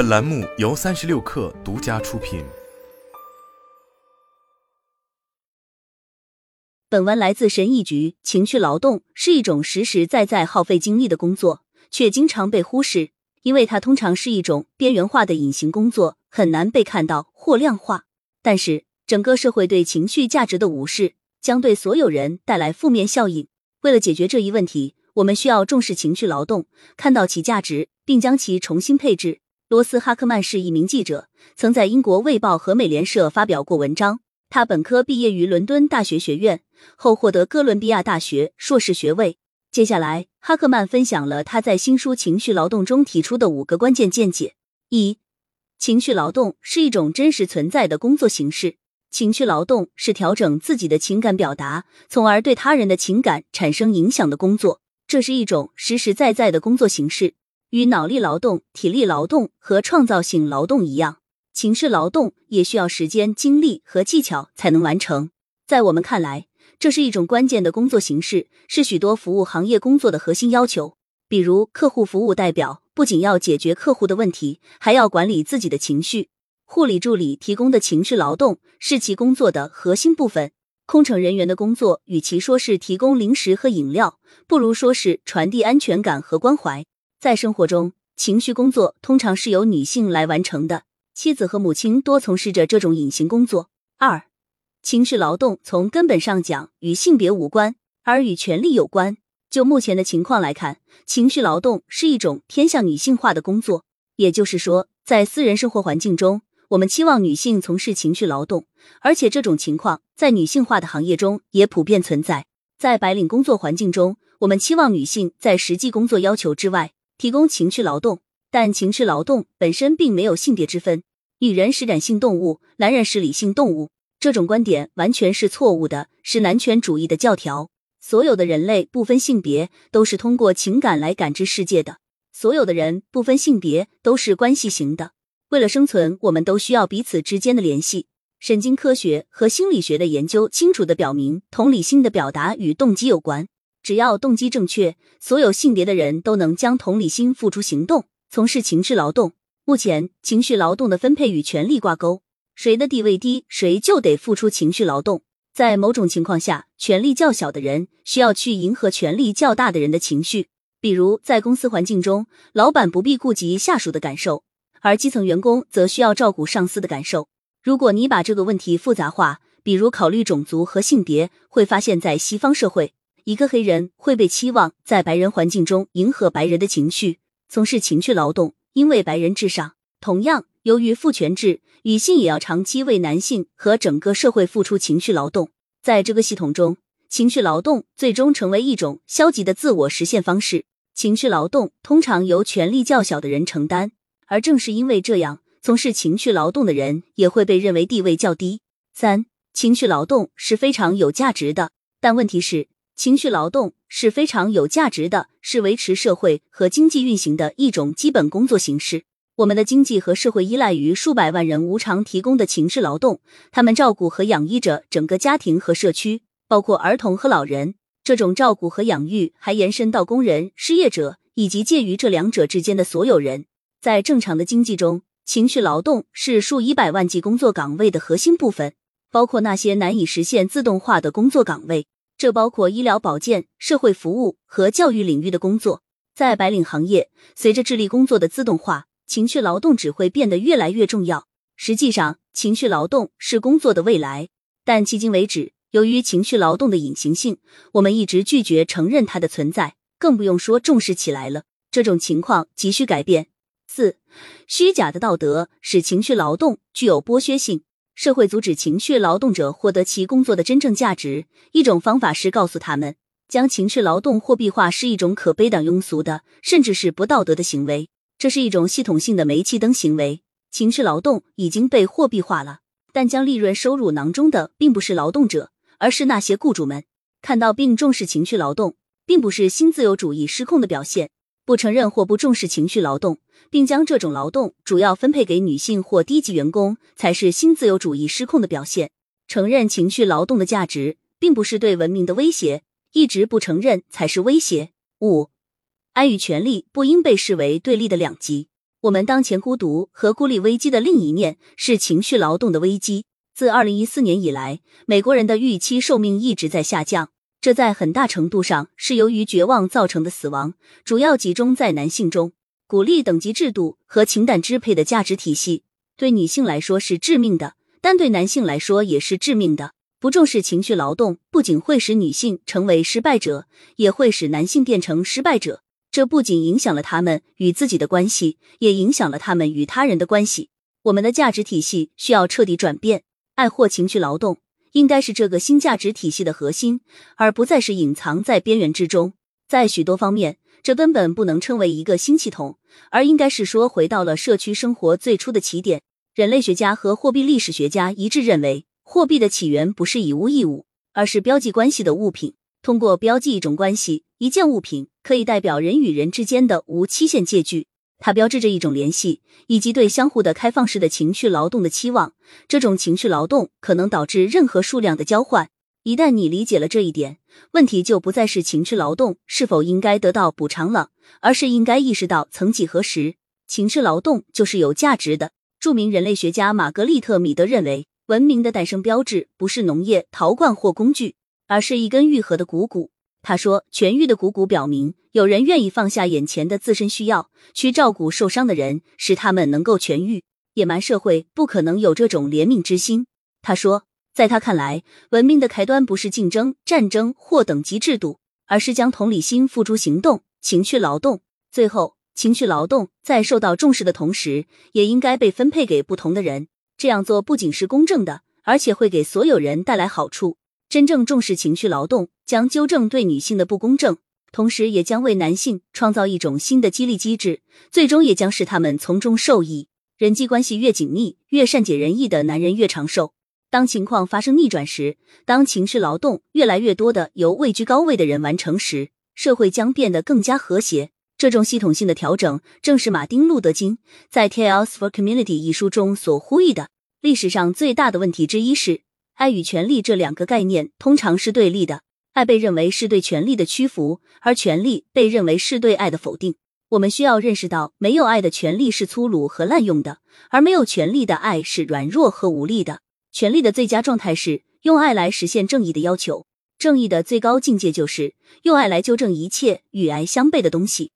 本栏目由三十六氪独家出品。本文来自神医局。情绪劳动是一种实实在在耗费精力的工作，却经常被忽视，因为它通常是一种边缘化的隐形工作，很难被看到或量化。但是，整个社会对情绪价值的无视，将对所有人带来负面效应。为了解决这一问题，我们需要重视情绪劳动，看到其价值，并将其重新配置。罗斯哈克曼是一名记者，曾在英国《卫报》和美联社发表过文章。他本科毕业于伦敦大学学院，后获得哥伦比亚大学硕士学位。接下来，哈克曼分享了他在新书《情绪劳动》中提出的五个关键见解：一、情绪劳动是一种真实存在的工作形式。情绪劳动是调整自己的情感表达，从而对他人的情感产生影响的工作。这是一种实实在在的工作形式，与脑力劳动、体力劳动和创造性劳动一样。情绪劳动也需要时间、精力和技巧才能完成。在我们看来，这是一种关键的工作形式，是许多服务行业工作的核心要求。比如，客户服务代表不仅要解决客户的问题，还要管理自己的情绪。护理助理提供的情绪劳动是其工作的核心部分。空乘人员的工作，与其说是提供零食和饮料，不如说是传递安全感和关怀。在生活中，情绪工作通常是由女性来完成的。妻子和母亲多从事着这种隐形工作。二，情绪劳动从根本上讲与性别无关，而与权力有关。就目前的情况来看，情绪劳动是一种偏向女性化的工作。也就是说，在私人生活环境中，我们期望女性从事情绪劳动，而且这种情况在女性化的行业中也普遍存在。在白领工作环境中，我们期望女性在实际工作要求之外提供情绪劳动，但情绪劳动本身并没有性别之分。女人是感性动物，男人是理性动物。这种观点完全是错误的，是男权主义的教条。所有的人类不分性别，都是通过情感来感知世界的。所有的人不分性别，都是关系型的。为了生存，我们都需要彼此之间的联系。神经科学和心理学的研究清楚的表明，同理心的表达与动机有关。只要动机正确，所有性别的人都能将同理心付诸行动，从事情绪劳动。目前，情绪劳动的分配与权力挂钩，谁的地位低，谁就得付出情绪劳动。在某种情况下，权力较小的人需要去迎合权力较大的人的情绪。比如，在公司环境中，老板不必顾及下属的感受，而基层员工则需要照顾上司的感受。如果你把这个问题复杂化，比如考虑种族和性别，会发现，在西方社会，一个黑人会被期望在白人环境中迎合白人的情绪，从事情绪劳动。因为白人至上，同样，由于父权制，女性也要长期为男性和整个社会付出情绪劳动。在这个系统中，情绪劳动最终成为一种消极的自我实现方式。情绪劳动通常由权力较小的人承担，而正是因为这样，从事情绪劳动的人也会被认为地位较低。三，情绪劳动是非常有价值的，但问题是。情绪劳动是非常有价值的，是维持社会和经济运行的一种基本工作形式。我们的经济和社会依赖于数百万人无偿提供的情绪劳动，他们照顾和养育着整个家庭和社区，包括儿童和老人。这种照顾和养育还延伸到工人、失业者以及介于这两者之间的所有人。在正常的经济中，情绪劳动是数以百万计工作岗位的核心部分，包括那些难以实现自动化的工作岗位。这包括医疗保健、社会服务和教育领域的工作。在白领行业，随着智力工作的自动化，情绪劳动只会变得越来越重要。实际上，情绪劳动是工作的未来，但迄今为止，由于情绪劳动的隐形性，我们一直拒绝承认它的存在，更不用说重视起来了。这种情况急需改变。四，虚假的道德使情绪劳动具有剥削性。社会阻止情绪劳动者获得其工作的真正价值。一种方法是告诉他们，将情绪劳动货币化是一种可悲的、庸俗的，甚至是不道德的行为。这是一种系统性的煤气灯行为。情绪劳动已经被货币化了，但将利润收入囊中的并不是劳动者，而是那些雇主们。看到并重视情绪劳动，并不是新自由主义失控的表现。不承认或不重视情绪劳动，并将这种劳动主要分配给女性或低级员工，才是新自由主义失控的表现。承认情绪劳动的价值，并不是对文明的威胁；一直不承认才是威胁。五，爱与权力不应被视为对立的两极。我们当前孤独和孤立危机的另一面是情绪劳动的危机。自二零一四年以来，美国人的预期寿命一直在下降，这在很大程度上是由于绝望造成的死亡，主要集中在男性中。鼓励等级制度和情感支配的价值体系对女性来说是致命的，但对男性来说也是致命的。不重视情绪劳动，不仅会使女性成为失败者，也会使男性变成失败者。这不仅影响了他们与自己的关系，也影响了他们与他人的关系。我们的价值体系需要彻底转变。爱或情绪劳动应该是这个新价值体系的核心，而不再是隐藏在边缘之中。在许多方面，这根本不能称为一个新系统，而应该是说回到了社区生活最初的起点。人类学家和货币历史学家一致认为，货币的起源不是以物易物，而是标记关系的物品。通过标记一种关系，一件物品可以代表人与人之间的无期限借据。它标志着一种联系，以及对相互的开放式的情绪劳动的期望。这种情绪劳动可能导致任何数量的交换。一旦你理解了这一点，问题就不再是情绪劳动是否应该得到补偿了，而是应该意识到曾几何时，情绪劳动就是有价值的。著名人类学家玛格丽特·米德认为，文明的诞生标志不是农业、陶罐或工具，而是一根愈合的股骨。他说：“痊愈的股骨表明，有人愿意放下眼前的自身需要，去照顾受伤的人，使他们能够痊愈。野蛮社会不可能有这种怜悯之心。”他说，在他看来，文明的开端不是竞争、战争或等级制度，而是将同理心付诸行动、情绪劳动。最后，情绪劳动在受到重视的同时，也应该被分配给不同的人。这样做不仅是公正的，而且会给所有人带来好处。真正重视情绪劳动，将纠正对女性的不公正，同时也将为男性创造一种新的激励机制，最终也将使他们从中受益。人际关系越紧密、越善解人意的男人越长寿。当情况发生逆转时，当情绪劳动越来越多的由位居高位的人完成时，社会将变得更加和谐。这种系统性的调整，正是马丁·路德·金在《Tales for Community》一书中所呼吁的。历史上最大的问题之一是。爱与权力这两个概念通常是对立的，爱被认为是对权力的屈服，而权力被认为是对爱的否定。我们需要认识到，没有爱的权利是粗鲁和滥用的，而没有权力的爱是软弱和无力的。权力的最佳状态是用爱来实现正义的要求，正义的最高境界就是用爱来纠正一切与爱相悖的东西。